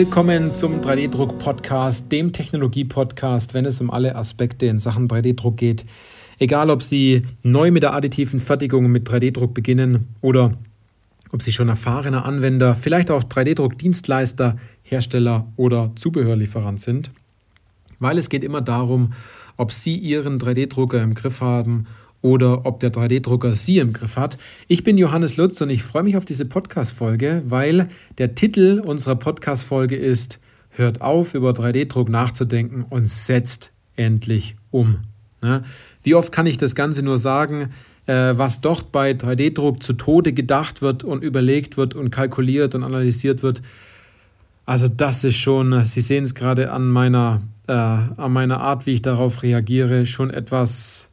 Willkommen zum 3D-Druck-Podcast, dem Technologie-Podcast, wenn es um alle Aspekte in Sachen 3D-Druck geht. Egal, ob Sie neu mit der additiven Fertigung mit 3D-Druck beginnen oder ob Sie schon erfahrener Anwender, vielleicht auch 3D-Druck-Dienstleister, Hersteller oder Zubehörlieferant sind. Weil es geht immer darum, ob Sie Ihren 3D-Drucker im Griff haben oder ob der 3D-Drucker Sie im Griff hat. Ich bin Johannes Lutz und ich freue mich auf diese Podcast-Folge, weil der Titel unserer Podcast-Folge ist Hört auf, über 3D-Druck nachzudenken und setzt endlich um. Ja, wie oft kann ich das Ganze nur sagen, äh, was dort bei 3D-Druck zu Tode gedacht wird und überlegt wird und kalkuliert und analysiert wird? Also das ist schon, Sie sehen es gerade an meiner, äh, an meiner Art, wie ich darauf reagiere, schon etwas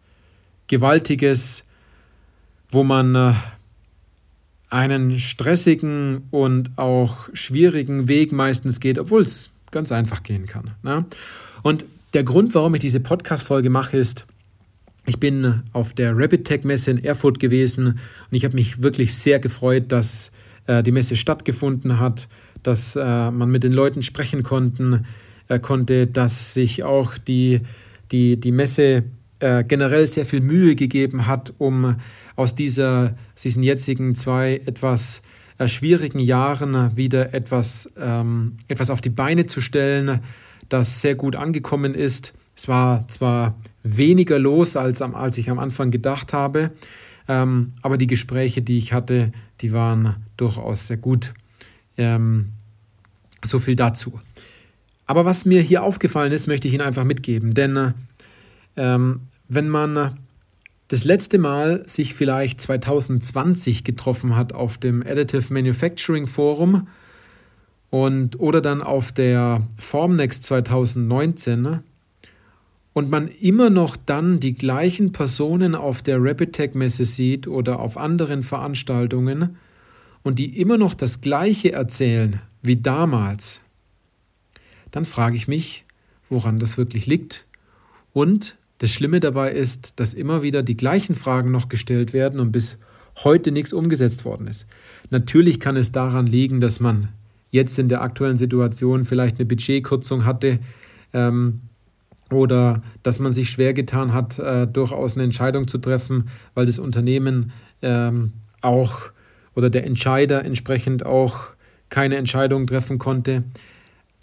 Gewaltiges, wo man äh, einen stressigen und auch schwierigen Weg meistens geht, obwohl es ganz einfach gehen kann. Ne? Und der Grund, warum ich diese Podcast-Folge mache, ist, ich bin auf der Rapid Tech Messe in Erfurt gewesen und ich habe mich wirklich sehr gefreut, dass äh, die Messe stattgefunden hat, dass äh, man mit den Leuten sprechen konnten, äh, konnte, dass sich auch die, die, die Messe äh, generell sehr viel Mühe gegeben hat, um aus dieser, diesen jetzigen zwei etwas äh, schwierigen Jahren wieder etwas, ähm, etwas auf die Beine zu stellen, das sehr gut angekommen ist. Es war zwar weniger los, als, als ich am Anfang gedacht habe, ähm, aber die Gespräche, die ich hatte, die waren durchaus sehr gut. Ähm, so viel dazu. Aber was mir hier aufgefallen ist, möchte ich Ihnen einfach mitgeben, denn ähm, wenn man das letzte Mal sich vielleicht 2020 getroffen hat auf dem Additive Manufacturing Forum und oder dann auf der Formnext 2019 und man immer noch dann die gleichen Personen auf der Rapid Messe sieht oder auf anderen Veranstaltungen und die immer noch das gleiche erzählen wie damals, dann frage ich mich, woran das wirklich liegt und das Schlimme dabei ist, dass immer wieder die gleichen Fragen noch gestellt werden und bis heute nichts umgesetzt worden ist. Natürlich kann es daran liegen, dass man jetzt in der aktuellen Situation vielleicht eine Budgetkürzung hatte ähm, oder dass man sich schwer getan hat, äh, durchaus eine Entscheidung zu treffen, weil das Unternehmen ähm, auch oder der Entscheider entsprechend auch keine Entscheidung treffen konnte.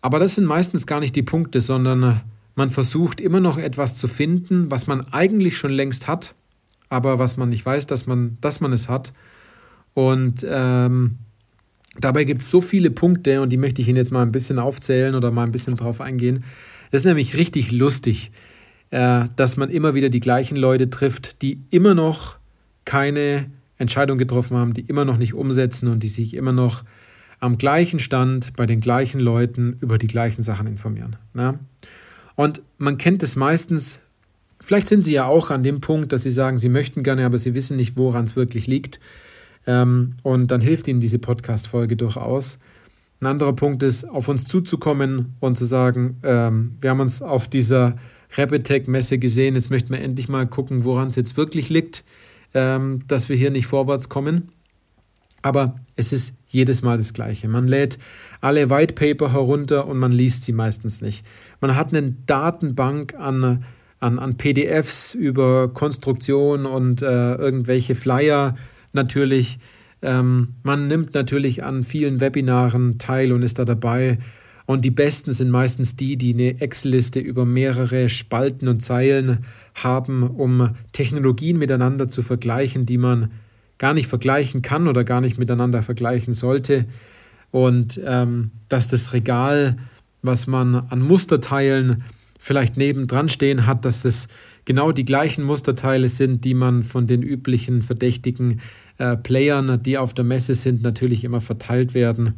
Aber das sind meistens gar nicht die Punkte, sondern man versucht immer noch etwas zu finden, was man eigentlich schon längst hat, aber was man nicht weiß, dass man, dass man es hat. Und ähm, dabei gibt es so viele Punkte und die möchte ich Ihnen jetzt mal ein bisschen aufzählen oder mal ein bisschen drauf eingehen. Es ist nämlich richtig lustig, äh, dass man immer wieder die gleichen Leute trifft, die immer noch keine Entscheidung getroffen haben, die immer noch nicht umsetzen und die sich immer noch am gleichen Stand bei den gleichen Leuten über die gleichen Sachen informieren. Ne? Und man kennt es meistens, vielleicht sind Sie ja auch an dem Punkt, dass Sie sagen, Sie möchten gerne, aber Sie wissen nicht, woran es wirklich liegt. Ähm, und dann hilft Ihnen diese Podcast-Folge durchaus. Ein anderer Punkt ist, auf uns zuzukommen und zu sagen, ähm, wir haben uns auf dieser Rapid-Tech-Messe gesehen, jetzt möchten wir endlich mal gucken, woran es jetzt wirklich liegt, ähm, dass wir hier nicht vorwärts kommen. Aber es ist jedes Mal das Gleiche. Man lädt alle White Paper herunter und man liest sie meistens nicht. Man hat eine Datenbank an, an, an PDFs über Konstruktion und äh, irgendwelche Flyer natürlich. Ähm, man nimmt natürlich an vielen Webinaren teil und ist da dabei. Und die besten sind meistens die, die eine Excel-Liste über mehrere Spalten und Zeilen haben, um Technologien miteinander zu vergleichen, die man gar nicht vergleichen kann oder gar nicht miteinander vergleichen sollte. Und ähm, dass das Regal, was man an Musterteilen vielleicht nebendran stehen hat, dass das genau die gleichen Musterteile sind, die man von den üblichen verdächtigen äh, Playern, die auf der Messe sind, natürlich immer verteilt werden.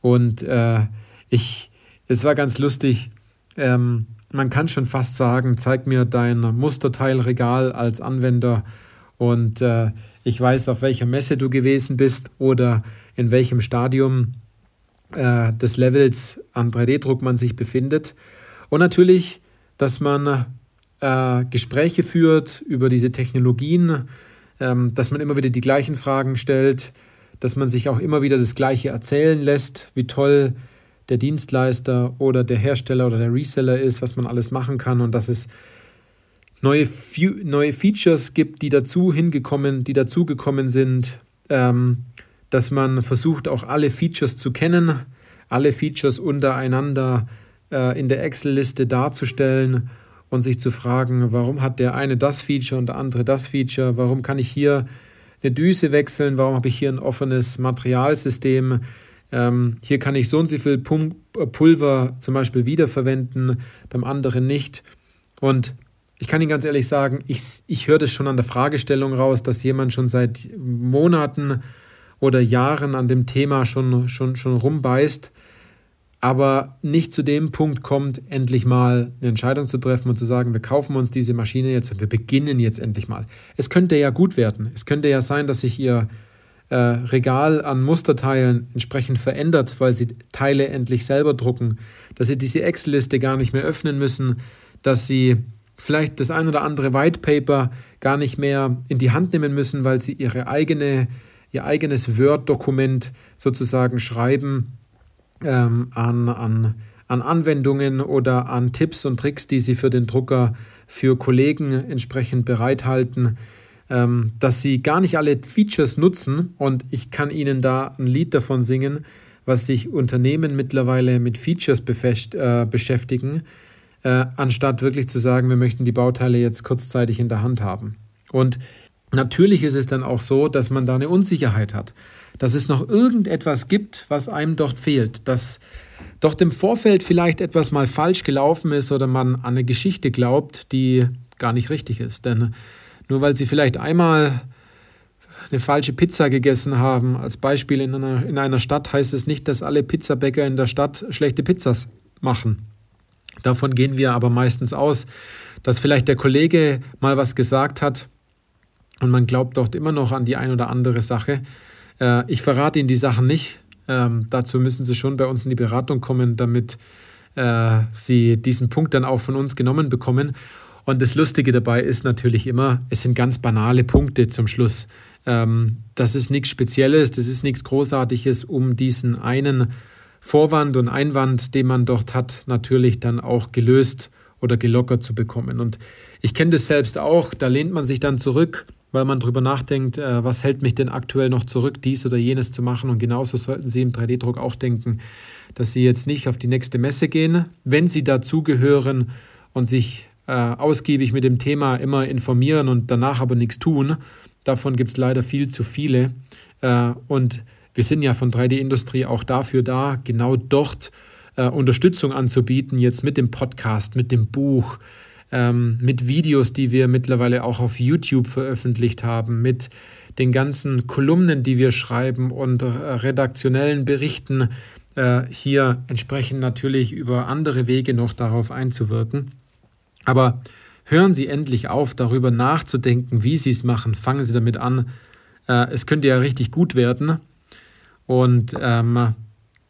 Und äh, ich, es war ganz lustig. Ähm, man kann schon fast sagen, zeig mir dein Musterteilregal als Anwender und äh, ich weiß, auf welcher Messe du gewesen bist oder in welchem Stadium äh, des Levels an 3D-Druck man sich befindet. Und natürlich, dass man äh, Gespräche führt über diese Technologien, ähm, dass man immer wieder die gleichen Fragen stellt, dass man sich auch immer wieder das Gleiche erzählen lässt, wie toll der Dienstleister oder der Hersteller oder der Reseller ist, was man alles machen kann und dass es neue, neue Features gibt, die dazu hingekommen, die dazugekommen sind, ähm, dass man versucht auch alle Features zu kennen, alle Features untereinander äh, in der Excel-Liste darzustellen und sich zu fragen, warum hat der eine das Feature und der andere das Feature, warum kann ich hier eine Düse wechseln, warum habe ich hier ein offenes Materialsystem, ähm, hier kann ich so und so viel äh, Pulver zum Beispiel wiederverwenden, beim anderen nicht. Und ich kann Ihnen ganz ehrlich sagen, ich, ich höre das schon an der Fragestellung raus, dass jemand schon seit Monaten oder Jahren an dem Thema schon, schon, schon rumbeißt aber nicht zu dem Punkt kommt, endlich mal eine Entscheidung zu treffen und zu sagen, wir kaufen uns diese Maschine jetzt und wir beginnen jetzt endlich mal. Es könnte ja gut werden. Es könnte ja sein, dass sich ihr äh, Regal an Musterteilen entsprechend verändert, weil sie Teile endlich selber drucken, dass sie diese Excel-Liste gar nicht mehr öffnen müssen, dass sie vielleicht das ein oder andere White Paper gar nicht mehr in die Hand nehmen müssen, weil sie ihre eigene, ihr eigenes Word-Dokument sozusagen schreiben ähm, an, an, an Anwendungen oder an Tipps und Tricks, die Sie für den Drucker, für Kollegen entsprechend bereithalten, ähm, dass Sie gar nicht alle Features nutzen. Und ich kann Ihnen da ein Lied davon singen, was sich Unternehmen mittlerweile mit Features äh, beschäftigen, äh, anstatt wirklich zu sagen, wir möchten die Bauteile jetzt kurzzeitig in der Hand haben. Und natürlich ist es dann auch so, dass man da eine Unsicherheit hat dass es noch irgendetwas gibt, was einem dort fehlt, dass dort im Vorfeld vielleicht etwas mal falsch gelaufen ist oder man an eine Geschichte glaubt, die gar nicht richtig ist. Denn nur weil Sie vielleicht einmal eine falsche Pizza gegessen haben, als Beispiel in einer, in einer Stadt, heißt es nicht, dass alle Pizzabäcker in der Stadt schlechte Pizzas machen. Davon gehen wir aber meistens aus, dass vielleicht der Kollege mal was gesagt hat und man glaubt dort immer noch an die ein oder andere Sache. Äh, ich verrate Ihnen die Sachen nicht. Ähm, dazu müssen Sie schon bei uns in die Beratung kommen, damit äh, Sie diesen Punkt dann auch von uns genommen bekommen. Und das Lustige dabei ist natürlich immer, es sind ganz banale Punkte zum Schluss. Ähm, das ist nichts Spezielles, das ist nichts Großartiges, um diesen einen Vorwand und Einwand, den man dort hat, natürlich dann auch gelöst oder gelockert zu bekommen. Und ich kenne das selbst auch, da lehnt man sich dann zurück weil man darüber nachdenkt, äh, was hält mich denn aktuell noch zurück, dies oder jenes zu machen. Und genauso sollten Sie im 3D-Druck auch denken, dass Sie jetzt nicht auf die nächste Messe gehen, wenn Sie dazugehören und sich äh, ausgiebig mit dem Thema immer informieren und danach aber nichts tun. Davon gibt es leider viel zu viele. Äh, und wir sind ja von 3D-Industrie auch dafür da, genau dort äh, Unterstützung anzubieten, jetzt mit dem Podcast, mit dem Buch, ähm, mit Videos, die wir mittlerweile auch auf YouTube veröffentlicht haben, mit den ganzen Kolumnen, die wir schreiben und äh, redaktionellen Berichten, äh, hier entsprechend natürlich über andere Wege noch darauf einzuwirken. Aber hören Sie endlich auf, darüber nachzudenken, wie Sie es machen. Fangen Sie damit an. Äh, es könnte ja richtig gut werden. Und ähm,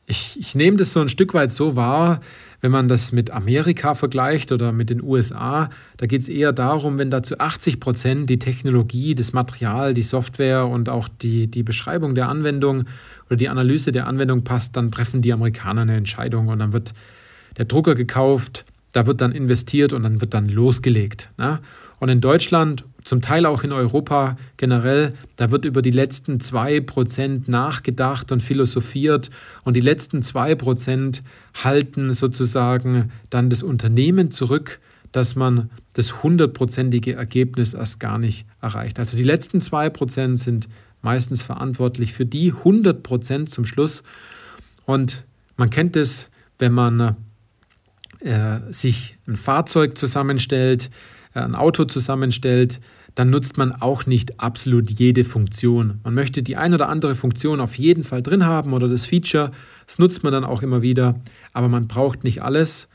ich, ich nehme das so ein Stück weit so wahr, wenn man das mit Amerika vergleicht oder mit den USA, da geht es eher darum, wenn da zu 80 Prozent die Technologie, das Material, die Software und auch die, die Beschreibung der Anwendung oder die Analyse der Anwendung passt, dann treffen die Amerikaner eine Entscheidung und dann wird der Drucker gekauft, da wird dann investiert und dann wird dann losgelegt. Ne? Und in Deutschland zum Teil auch in Europa generell, da wird über die letzten zwei Prozent nachgedacht und philosophiert und die letzten zwei Prozent halten sozusagen dann das Unternehmen zurück, dass man das hundertprozentige Ergebnis erst gar nicht erreicht. Also die letzten zwei Prozent sind meistens verantwortlich für die 100 Prozent zum Schluss. Und man kennt es, wenn man äh, sich ein Fahrzeug zusammenstellt, ein Auto zusammenstellt, dann nutzt man auch nicht absolut jede Funktion. Man möchte die ein oder andere Funktion auf jeden Fall drin haben oder das Feature, das nutzt man dann auch immer wieder, aber man braucht nicht alles.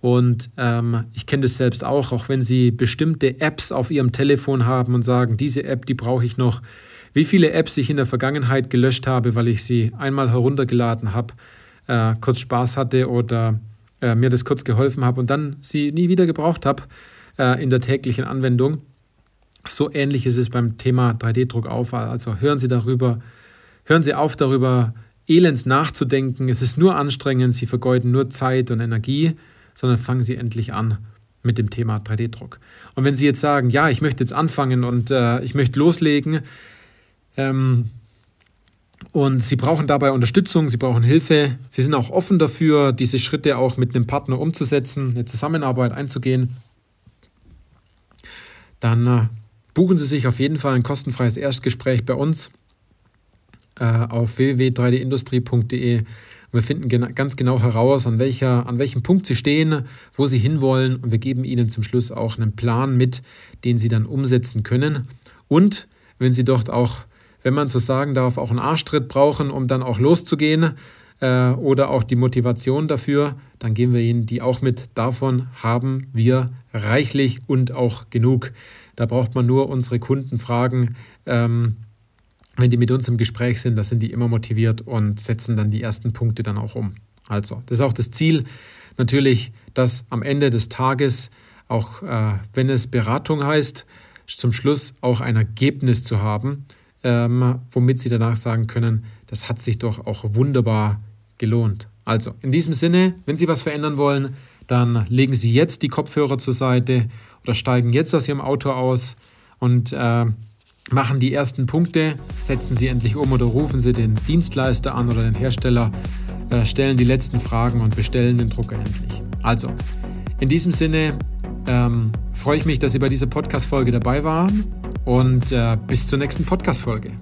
Und ähm, ich kenne das selbst auch, auch wenn Sie bestimmte Apps auf Ihrem Telefon haben und sagen, diese App, die brauche ich noch. Wie viele Apps ich in der Vergangenheit gelöscht habe, weil ich sie einmal heruntergeladen habe, äh, kurz Spaß hatte oder äh, mir das kurz geholfen habe und dann sie nie wieder gebraucht habe äh, in der täglichen Anwendung. So ähnlich ist es beim Thema 3D-Druck auf. Also hören Sie darüber, hören Sie auf darüber, elends nachzudenken. Es ist nur anstrengend, Sie vergeuden nur Zeit und Energie, sondern fangen Sie endlich an mit dem Thema 3D-Druck. Und wenn Sie jetzt sagen, ja, ich möchte jetzt anfangen und äh, ich möchte loslegen, ähm, und Sie brauchen dabei Unterstützung, Sie brauchen Hilfe. Sie sind auch offen dafür, diese Schritte auch mit einem Partner umzusetzen, eine Zusammenarbeit einzugehen. Dann äh, buchen Sie sich auf jeden Fall ein kostenfreies Erstgespräch bei uns äh, auf www.3dindustrie.de. Wir finden gena ganz genau heraus, an, welcher, an welchem Punkt Sie stehen, wo Sie hinwollen und wir geben Ihnen zum Schluss auch einen Plan mit, den Sie dann umsetzen können. Und wenn Sie dort auch wenn man so sagen darf, auch einen Arschtritt brauchen, um dann auch loszugehen äh, oder auch die Motivation dafür, dann geben wir Ihnen die auch mit. Davon haben wir reichlich und auch genug. Da braucht man nur unsere Kunden fragen. Ähm, wenn die mit uns im Gespräch sind, da sind die immer motiviert und setzen dann die ersten Punkte dann auch um. Also, das ist auch das Ziel, natürlich, dass am Ende des Tages, auch äh, wenn es Beratung heißt, zum Schluss auch ein Ergebnis zu haben, ähm, womit Sie danach sagen können, das hat sich doch auch wunderbar gelohnt. Also, in diesem Sinne, wenn Sie was verändern wollen, dann legen Sie jetzt die Kopfhörer zur Seite oder steigen jetzt aus Ihrem Auto aus und äh, machen die ersten Punkte, setzen Sie endlich um oder rufen Sie den Dienstleister an oder den Hersteller, äh, stellen die letzten Fragen und bestellen den Drucker endlich. Also, in diesem Sinne ähm, freue ich mich, dass Sie bei dieser Podcast-Folge dabei waren und äh, bis zur nächsten Podcast-Folge.